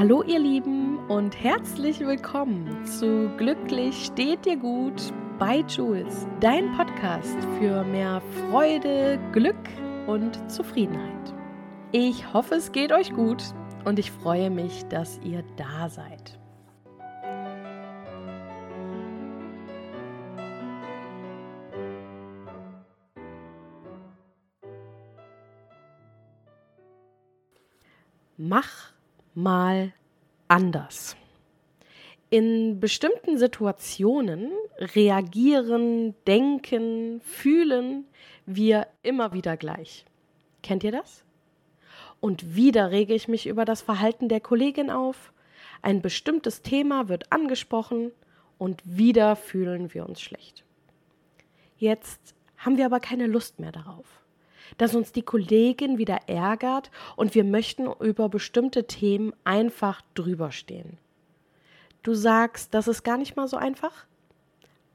Hallo ihr Lieben und herzlich willkommen zu Glücklich steht dir gut bei Jules, dein Podcast für mehr Freude, Glück und Zufriedenheit. Ich hoffe, es geht euch gut und ich freue mich, dass ihr da seid. Mach mal anders. In bestimmten Situationen reagieren, denken, fühlen wir immer wieder gleich. Kennt ihr das? Und wieder rege ich mich über das Verhalten der Kollegin auf, ein bestimmtes Thema wird angesprochen und wieder fühlen wir uns schlecht. Jetzt haben wir aber keine Lust mehr darauf, dass uns die Kollegin wieder ärgert und wir möchten über bestimmte Themen einfach drüber stehen. Du sagst, das ist gar nicht mal so einfach?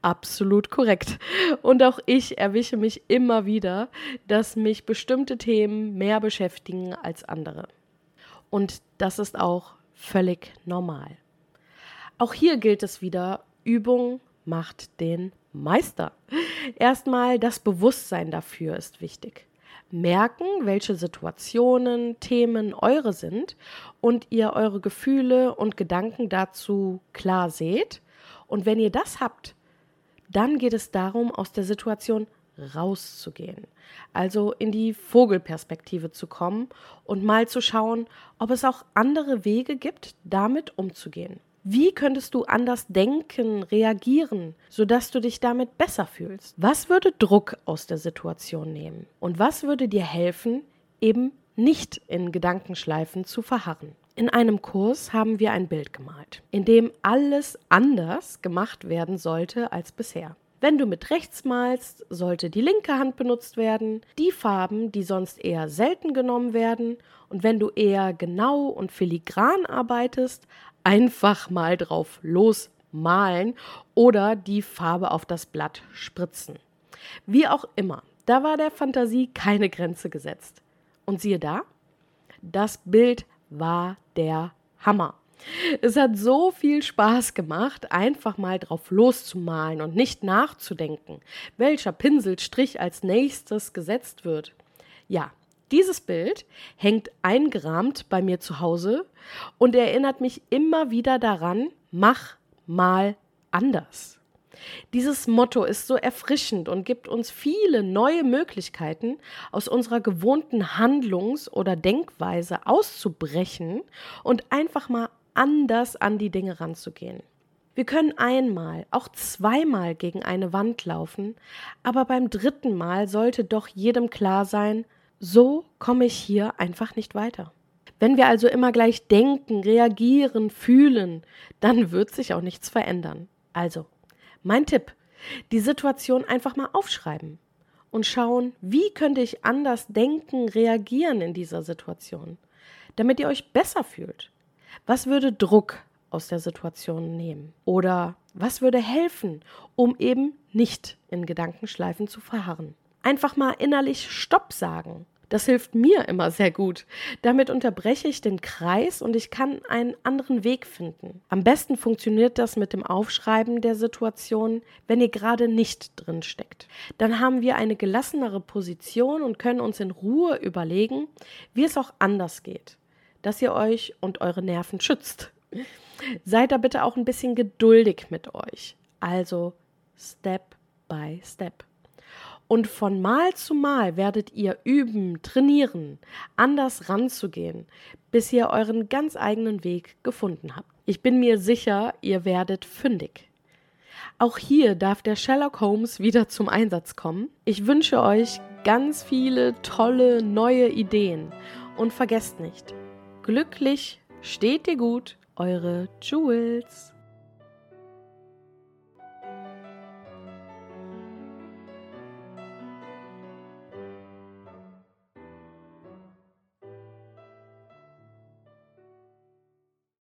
Absolut korrekt. Und auch ich erwische mich immer wieder, dass mich bestimmte Themen mehr beschäftigen als andere. Und das ist auch völlig normal. Auch hier gilt es wieder, Übung macht den Meister. Erstmal das Bewusstsein dafür ist wichtig merken, welche Situationen, Themen eure sind und ihr eure Gefühle und Gedanken dazu klar seht. Und wenn ihr das habt, dann geht es darum, aus der Situation rauszugehen. Also in die Vogelperspektive zu kommen und mal zu schauen, ob es auch andere Wege gibt, damit umzugehen. Wie könntest du anders denken, reagieren, sodass du dich damit besser fühlst? Was würde Druck aus der Situation nehmen? Und was würde dir helfen, eben nicht in Gedankenschleifen zu verharren? In einem Kurs haben wir ein Bild gemalt, in dem alles anders gemacht werden sollte als bisher. Wenn du mit rechts malst, sollte die linke Hand benutzt werden, die Farben, die sonst eher selten genommen werden, und wenn du eher genau und filigran arbeitest, einfach mal drauf losmalen oder die Farbe auf das Blatt spritzen. Wie auch immer, da war der Fantasie keine Grenze gesetzt. Und siehe da, das Bild war der Hammer. Es hat so viel Spaß gemacht, einfach mal drauf loszumalen und nicht nachzudenken, welcher Pinselstrich als nächstes gesetzt wird. Ja, dieses Bild hängt eingerahmt bei mir zu Hause und erinnert mich immer wieder daran, mach mal anders. Dieses Motto ist so erfrischend und gibt uns viele neue Möglichkeiten, aus unserer gewohnten Handlungs- oder Denkweise auszubrechen und einfach mal anders an die Dinge ranzugehen. Wir können einmal, auch zweimal gegen eine Wand laufen, aber beim dritten Mal sollte doch jedem klar sein, so komme ich hier einfach nicht weiter. Wenn wir also immer gleich denken, reagieren, fühlen, dann wird sich auch nichts verändern. Also, mein Tipp, die Situation einfach mal aufschreiben und schauen, wie könnte ich anders denken, reagieren in dieser Situation, damit ihr euch besser fühlt. Was würde Druck aus der Situation nehmen? Oder was würde helfen, um eben nicht in Gedankenschleifen zu verharren? einfach mal innerlich Stopp sagen. Das hilft mir immer sehr gut. Damit unterbreche ich den Kreis und ich kann einen anderen Weg finden. Am besten funktioniert das mit dem Aufschreiben der Situation, wenn ihr gerade nicht drin steckt. Dann haben wir eine gelassenere Position und können uns in Ruhe überlegen, wie es auch anders geht, dass ihr euch und eure Nerven schützt. Seid da bitte auch ein bisschen geduldig mit euch. Also Step by Step. Und von Mal zu Mal werdet ihr üben, trainieren, anders ranzugehen, bis ihr euren ganz eigenen Weg gefunden habt. Ich bin mir sicher, ihr werdet fündig. Auch hier darf der Sherlock Holmes wieder zum Einsatz kommen. Ich wünsche euch ganz viele tolle neue Ideen und vergesst nicht, glücklich steht ihr gut, eure Jules.